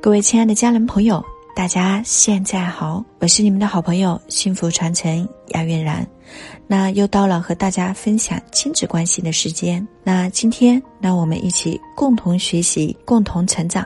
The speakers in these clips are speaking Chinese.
各位亲爱的家人朋友，大家现在好，我是你们的好朋友幸福传承亚月然。那又到了和大家分享亲子关系的时间。那今天，让我们一起共同学习，共同成长。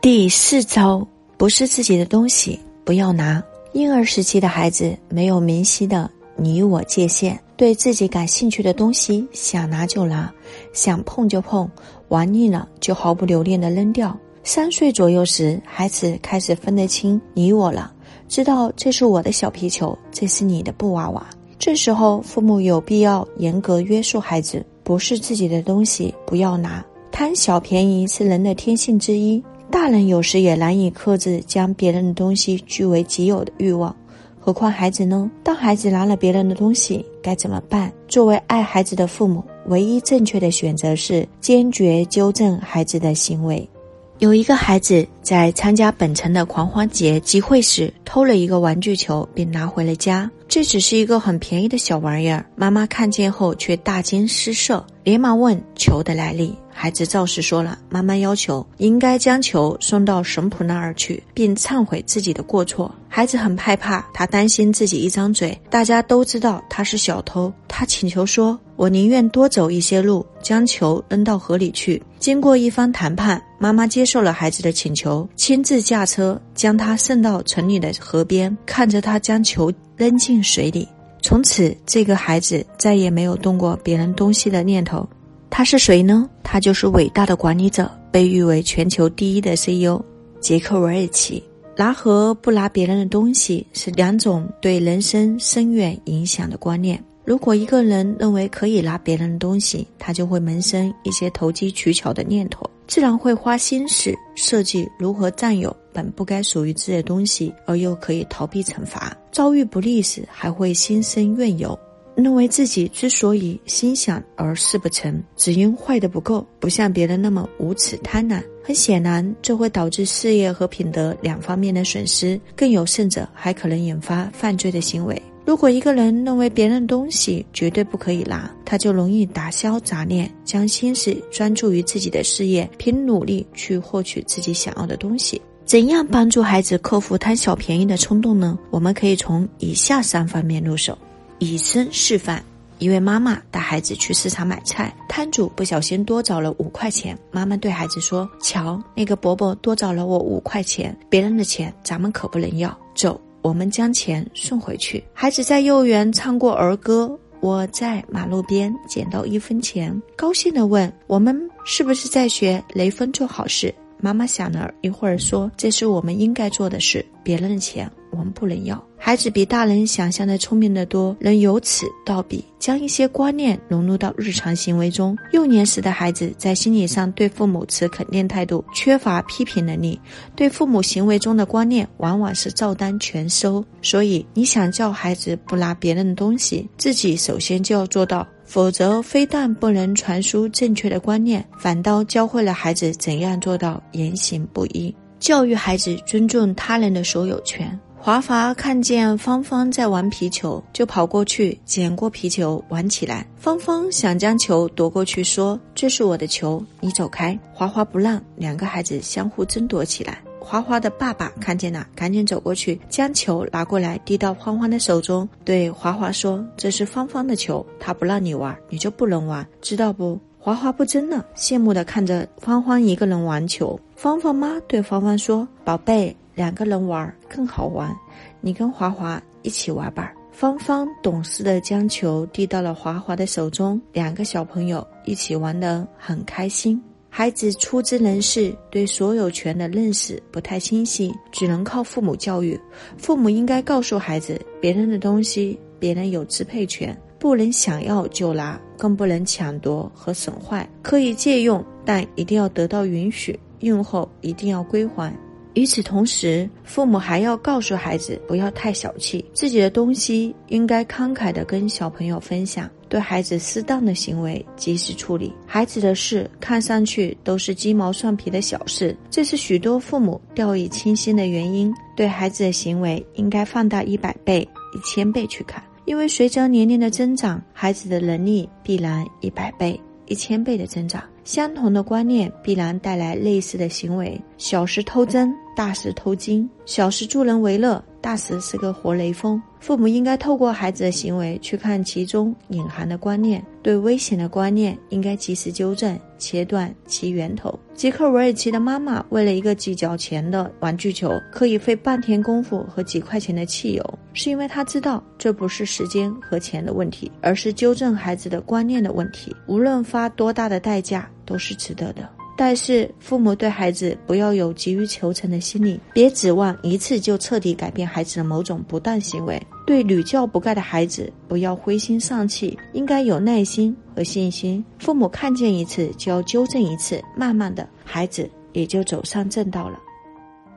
第四招，不是自己的东西不要拿。婴儿时期的孩子没有明晰的你我界限，对自己感兴趣的东西想拿就拿，想碰就碰，玩腻了就毫不留恋的扔掉。三岁左右时，孩子开始分得清你我了，知道这是我的小皮球，这是你的布娃娃。这时候，父母有必要严格约束孩子，不是自己的东西不要拿。贪小便宜是人的天性之一，大人有时也难以克制将别人的东西据为己有的欲望，何况孩子呢？当孩子拿了别人的东西，该怎么办？作为爱孩子的父母，唯一正确的选择是坚决纠正孩子的行为。有一个孩子在参加本城的狂欢节集会时偷了一个玩具球，并拿回了家。这只是一个很便宜的小玩意儿，妈妈看见后却大惊失色，连忙问球的来历。孩子照实说了，妈妈要求应该将球送到神婆那儿去，并忏悔自己的过错。孩子很害怕，他担心自己一张嘴，大家都知道他是小偷。他请求说：“我宁愿多走一些路，将球扔到河里去。”经过一番谈判，妈妈接受了孩子的请求，亲自驾车将他送到城里的河边，看着他将球扔进水里。从此，这个孩子再也没有动过别人东西的念头。他是谁呢？他就是伟大的管理者，被誉为全球第一的 CEO 杰克韦尔奇。拿和不拿别人的东西是两种对人生深远影响的观念。如果一个人认为可以拿别人的东西，他就会萌生一些投机取巧的念头，自然会花心思设计如何占有本不该属于自己的东西，而又可以逃避惩罚。遭遇不利时，还会心生怨尤。认为自己之所以心想而事不成，只因坏的不够，不像别人那么无耻贪婪。很显然，这会导致事业和品德两方面的损失，更有甚者，还可能引发犯罪的行为。如果一个人认为别人的东西绝对不可以拿，他就容易打消杂念，将心思专注于自己的事业，凭努力去获取自己想要的东西。怎样帮助孩子克服贪小便宜的冲动呢？我们可以从以下三方面入手。以身示范，一位妈妈带孩子去市场买菜，摊主不小心多找了五块钱。妈妈对孩子说：“瞧，那个伯伯多找了我五块钱，别人的钱咱们可不能要。走，我们将钱送回去。”孩子在幼儿园唱过儿歌，我在马路边捡到一分钱，高兴地问：“我们是不是在学雷锋做好事？”妈妈想了一会儿说：“这是我们应该做的事，别人的钱。”我们不能要。孩子比大人想象的聪明得多，能由此到彼，将一些观念融入到日常行为中。幼年时的孩子在心理上对父母持肯定态度，缺乏批评能力，对父母行为中的观念往往是照单全收。所以，你想叫孩子不拿别人的东西，自己首先就要做到，否则非但不能传输正确的观念，反倒教会了孩子怎样做到言行不一。教育孩子尊重他人的所有权。华华看见芳芳在玩皮球，就跑过去捡过皮球玩起来。芳芳想将球夺过去，说：“这是我的球，你走开。”华华不让，两个孩子相互争夺起来。华华的爸爸看见了，赶紧走过去将球拿过来，递到芳芳的手中，对华华说：“这是芳芳的球，她不让你玩，你就不能玩，知道不？”华华不争了，羡慕地看着芳芳一个人玩球。芳芳妈对芳芳说：“宝贝。”两个人玩更好玩，你跟华华一起玩吧。芳芳懂事的将球递到了华华的手中，两个小朋友一起玩得很开心。孩子初知人事，对所有权的认识不太清晰，只能靠父母教育。父母应该告诉孩子，别人的东西别人有支配权，不能想要就拿，更不能抢夺和损坏。可以借用，但一定要得到允许，用后一定要归还。与此同时，父母还要告诉孩子不要太小气，自己的东西应该慷慨地跟小朋友分享，对孩子适当的行为及时处理。孩子的事看上去都是鸡毛蒜皮的小事，这是许多父母掉以轻心的原因。对孩子的行为应该放大一百倍、一千倍去看，因为随着年龄的增长，孩子的能力必然一百倍。一千倍的增长。相同的观念必然带来类似的行为。小时偷针，大时偷金；小时助人为乐，大时是个活雷锋。父母应该透过孩子的行为去看其中隐含的观念，对危险的观念应该及时纠正，切断其源头。杰克韦尔奇的妈妈为了一个几角钱的玩具球，可以费半天功夫和几块钱的汽油，是因为她知道这不是时间和钱的问题，而是纠正孩子的观念的问题。无论花多大的代价，都是值得的。但是，父母对孩子不要有急于求成的心理，别指望一次就彻底改变孩子的某种不当行为。对屡教不改的孩子，不要灰心丧气，应该有耐心和信心。父母看见一次就要纠正一次，慢慢的，孩子也就走上正道了。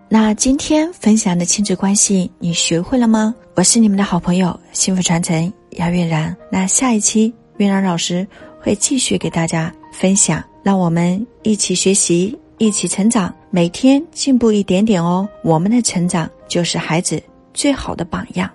那今天分享的亲子关系，你学会了吗？我是你们的好朋友，幸福传承姚月然。那下一期，月然老师会继续给大家分享。让我们一起学习，一起成长，每天进步一点点哦。我们的成长就是孩子最好的榜样。